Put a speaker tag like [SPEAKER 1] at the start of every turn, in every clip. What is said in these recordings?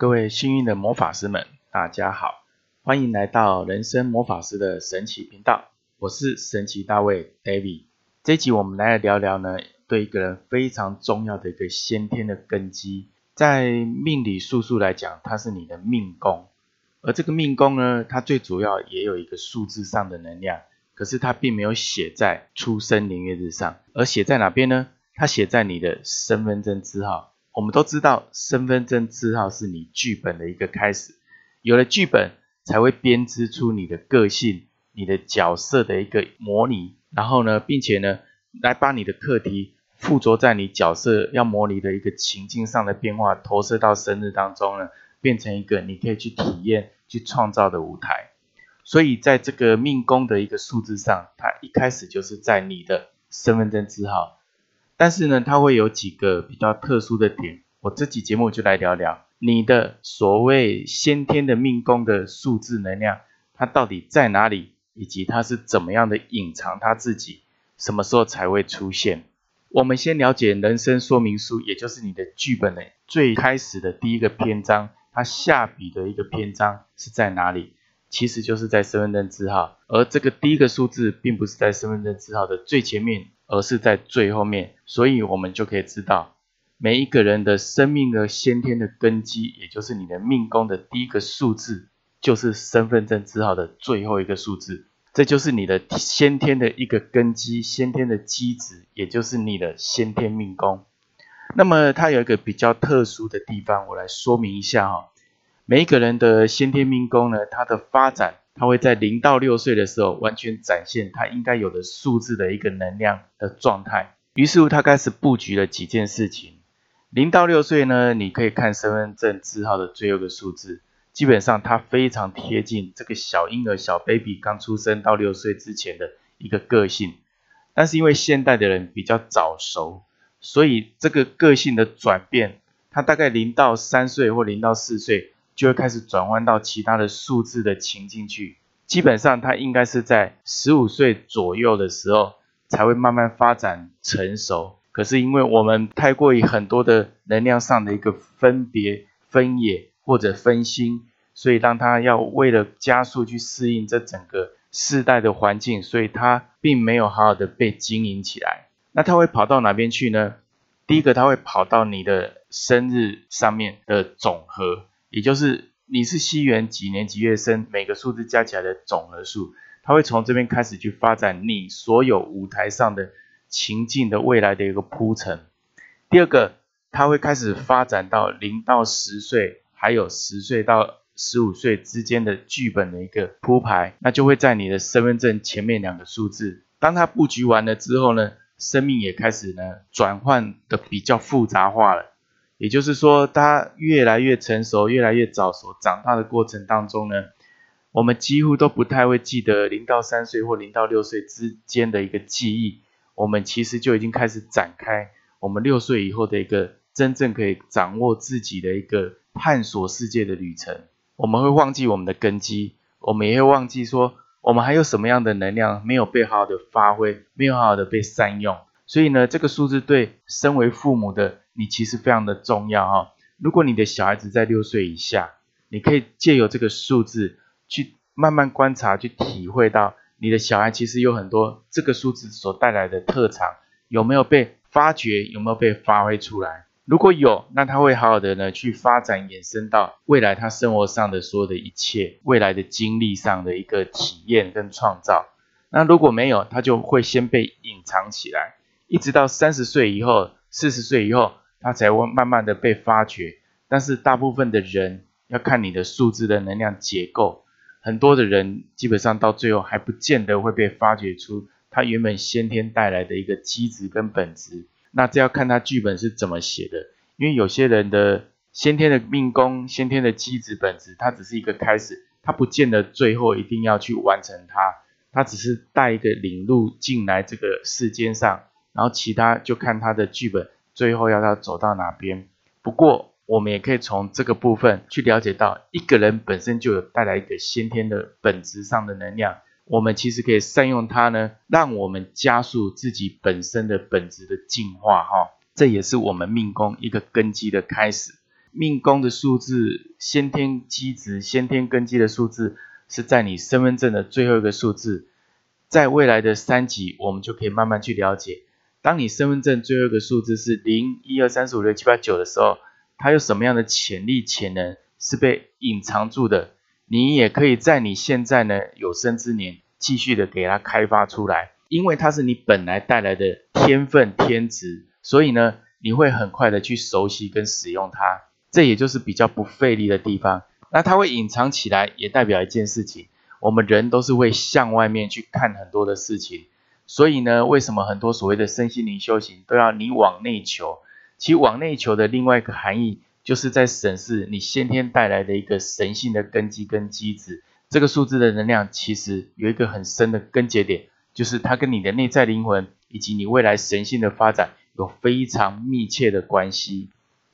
[SPEAKER 1] 各位幸运的魔法师们，大家好，欢迎来到人生魔法师的神奇频道，我是神奇大卫 David。这集我们来聊聊呢，对一个人非常重要的一个先天的根基，在命理术数来讲，它是你的命宫，而这个命宫呢，它最主要也有一个数字上的能量，可是它并没有写在出生年月日上，而写在哪边呢？它写在你的身份证字号。我们都知道，身份证字号是你剧本的一个开始。有了剧本，才会编织出你的个性、你的角色的一个模拟。然后呢，并且呢，来把你的课题附着在你角色要模拟的一个情境上的变化，投射到生日当中呢，变成一个你可以去体验、去创造的舞台。所以，在这个命宫的一个数字上，它一开始就是在你的身份证字号。但是呢，它会有几个比较特殊的点，我这期节目就来聊聊你的所谓先天的命宫的数字能量，它到底在哪里，以及它是怎么样的隐藏它自己，什么时候才会出现？我们先了解人生说明书，也就是你的剧本的最开始的第一个篇章，它下笔的一个篇章是在哪里？其实就是在身份证字号，而这个第一个数字并不是在身份证字号的最前面。而是在最后面，所以我们就可以知道，每一个人的生命的先天的根基，也就是你的命宫的第一个数字，就是身份证字号的最后一个数字，这就是你的先天的一个根基，先天的基质，也就是你的先天命宫。那么它有一个比较特殊的地方，我来说明一下哈。每一个人的先天命宫呢，它的发展。他会在零到六岁的时候完全展现他应该有的数字的一个能量的状态。于是乎，他开始布局了几件事情。零到六岁呢，你可以看身份证字号的最后一个数字，基本上它非常贴近这个小婴儿小 baby 刚出生到六岁之前的一个个性。但是因为现代的人比较早熟，所以这个个性的转变，他大概零到三岁或零到四岁。就会开始转换到其他的数字的情境去，基本上他应该是在十五岁左右的时候才会慢慢发展成熟。可是因为我们太过于很多的能量上的一个分别分野或者分心，所以让他要为了加速去适应这整个世代的环境，所以他并没有好好的被经营起来。那他会跑到哪边去呢？第一个，他会跑到你的生日上面的总和。也就是你是西元几年几月生，每个数字加起来的总和数，它会从这边开始去发展你所有舞台上的情境的未来的一个铺陈。第二个，它会开始发展到零到十岁，还有十岁到十五岁之间的剧本的一个铺排，那就会在你的身份证前面两个数字。当它布局完了之后呢，生命也开始呢转换的比较复杂化了。也就是说，他越来越成熟，越来越早熟，长大的过程当中呢，我们几乎都不太会记得零到三岁或零到六岁之间的一个记忆。我们其实就已经开始展开我们六岁以后的一个真正可以掌握自己的一个探索世界的旅程。我们会忘记我们的根基，我们也会忘记说我们还有什么样的能量没有被好好的发挥，没有好好的被善用。所以呢，这个数字对身为父母的。你其实非常的重要哈。如果你的小孩子在六岁以下，你可以借由这个数字去慢慢观察，去体会到你的小孩其实有很多这个数字所带来的特长有没有被发掘，有没有被发挥出来。如果有，那他会好好的呢去发展，延伸到未来他生活上的所有的一切，未来的经历上的一个体验跟创造。那如果没有，他就会先被隐藏起来，一直到三十岁以后。四十岁以后，它才会慢慢的被发掘。但是大部分的人要看你的数字的能量结构，很多的人基本上到最后还不见得会被发掘出他原本先天带来的一个机制跟本质。那这要看他剧本是怎么写的，因为有些人的先天的命宫、先天的机制本质，它只是一个开始，它不见得最后一定要去完成它，它只是带一个领路进来这个世间上。然后其他就看他的剧本最后要他走到哪边。不过我们也可以从这个部分去了解到，一个人本身就有带来一个先天的本质上的能量，我们其实可以善用它呢，让我们加速自己本身的本质的进化哈。这也是我们命宫一个根基的开始。命宫的数字、先天基值、先天根基的数字是在你身份证的最后一个数字。在未来的三集，我们就可以慢慢去了解，当你身份证最后一个数字是零、一、二、三、四、五、六、七、八、九的时候，它有什么样的潜力、潜能是被隐藏住的？你也可以在你现在呢有生之年继续的给它开发出来，因为它是你本来带来的天分天职，所以呢你会很快的去熟悉跟使用它，这也就是比较不费力的地方。那它会隐藏起来，也代表一件事情。我们人都是会向外面去看很多的事情，所以呢，为什么很多所谓的身心灵修行都要你往内求？其实往内求的另外一个含义，就是在审视你先天带来的一个神性的根基跟机制。这个数字的能量其实有一个很深的根结点，就是它跟你的内在灵魂以及你未来神性的发展有非常密切的关系。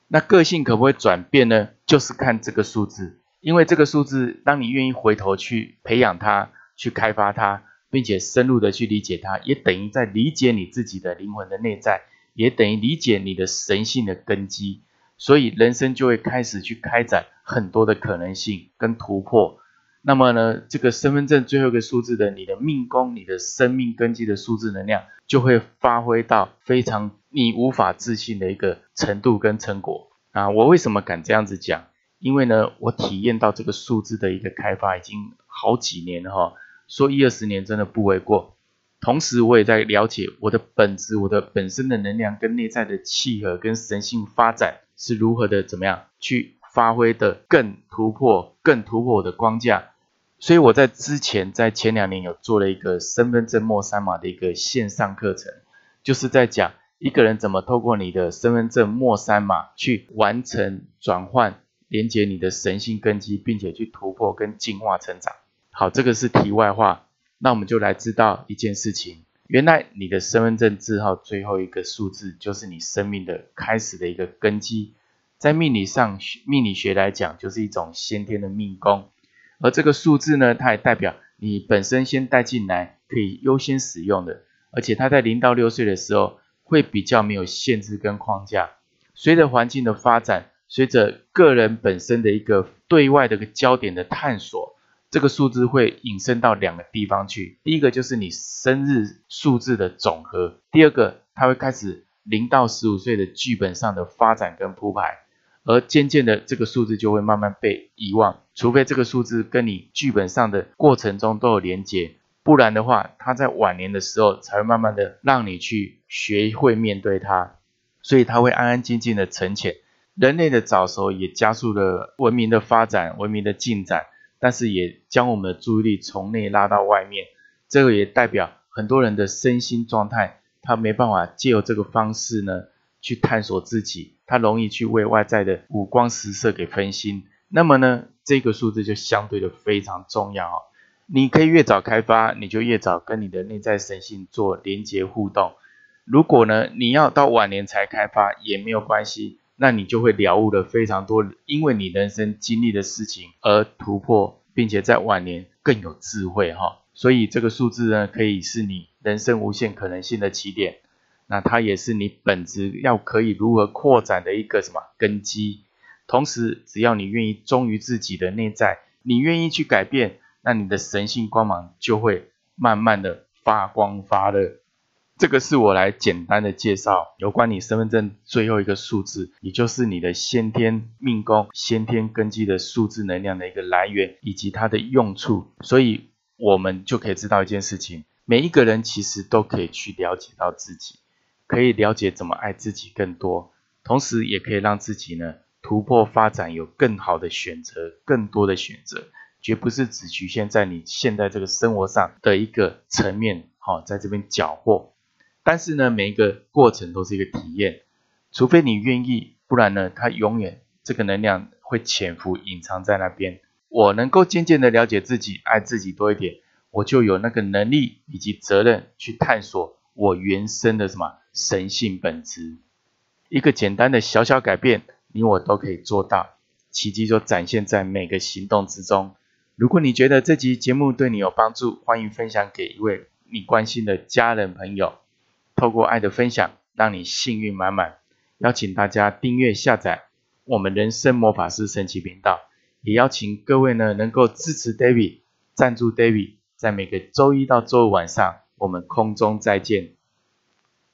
[SPEAKER 1] 那个性可不可以转变呢？就是看这个数字。因为这个数字，当你愿意回头去培养它、去开发它，并且深入的去理解它，也等于在理解你自己的灵魂的内在，也等于理解你的神性的根基。所以人生就会开始去开展很多的可能性跟突破。那么呢，这个身份证最后一个数字的你的命宫、你的生命根基的数字能量，就会发挥到非常你无法置信的一个程度跟成果啊！我为什么敢这样子讲？因为呢，我体验到这个数字的一个开发已经好几年了哈，说一二十年真的不为过。同时，我也在了解我的本质、我的本身的能量跟内在的契合跟神性发展是如何的，怎么样去发挥的更突破、更突破我的框架。所以我在之前在前两年有做了一个身份证末三码的一个线上课程，就是在讲一个人怎么透过你的身份证末三码去完成转换。连接你的神性根基，并且去突破跟进化成长。好，这个是题外话。那我们就来知道一件事情：原来你的身份证字号最后一个数字，就是你生命的开始的一个根基。在命理上，命理学来讲，就是一种先天的命宫。而这个数字呢，它也代表你本身先带进来，可以优先使用的。而且它在零到六岁的时候，会比较没有限制跟框架。随着环境的发展。随着个人本身的一个对外的一个焦点的探索，这个数字会引申到两个地方去。第一个就是你生日数字的总和，第二个它会开始零到十五岁的剧本上的发展跟铺排，而渐渐的这个数字就会慢慢被遗忘，除非这个数字跟你剧本上的过程中都有连接，不然的话，它在晚年的时候才会慢慢的让你去学会面对它，所以它会安安静静的沉潜。人类的早熟也加速了文明的发展、文明的进展，但是也将我们的注意力从内拉到外面。这个也代表很多人的身心状态，他没办法借由这个方式呢去探索自己，他容易去为外在的五光十色给分心。那么呢，这个数字就相对的非常重要哦。你可以越早开发，你就越早跟你的内在神性做连接互动。如果呢，你要到晚年才开发也没有关系。那你就会了悟了非常多，因为你人生经历的事情而突破，并且在晚年更有智慧哈。所以这个数字呢，可以是你人生无限可能性的起点。那它也是你本质要可以如何扩展的一个什么根基。同时，只要你愿意忠于自己的内在，你愿意去改变，那你的神性光芒就会慢慢的发光发热。这个是我来简单的介绍有关你身份证最后一个数字，也就是你的先天命宫、先天根基的数字能量的一个来源以及它的用处，所以我们就可以知道一件事情：每一个人其实都可以去了解到自己，可以了解怎么爱自己更多，同时也可以让自己呢突破发展，有更好的选择，更多的选择，绝不是只局限在你现在这个生活上的一个层面，好，在这边缴获。但是呢，每一个过程都是一个体验，除非你愿意，不然呢，它永远这个能量会潜伏、隐藏在那边。我能够渐渐的了解自己，爱自己多一点，我就有那个能力以及责任去探索我原生的什么神性本质。一个简单的小小改变，你我都可以做到，奇迹就展现在每个行动之中。如果你觉得这集节目对你有帮助，欢迎分享给一位你关心的家人朋友。透过爱的分享，让你幸运满满。邀请大家订阅下载我们人生魔法师神奇频道，也邀请各位呢能够支持 David，赞助 David，在每个周一到周五晚上，我们空中再见。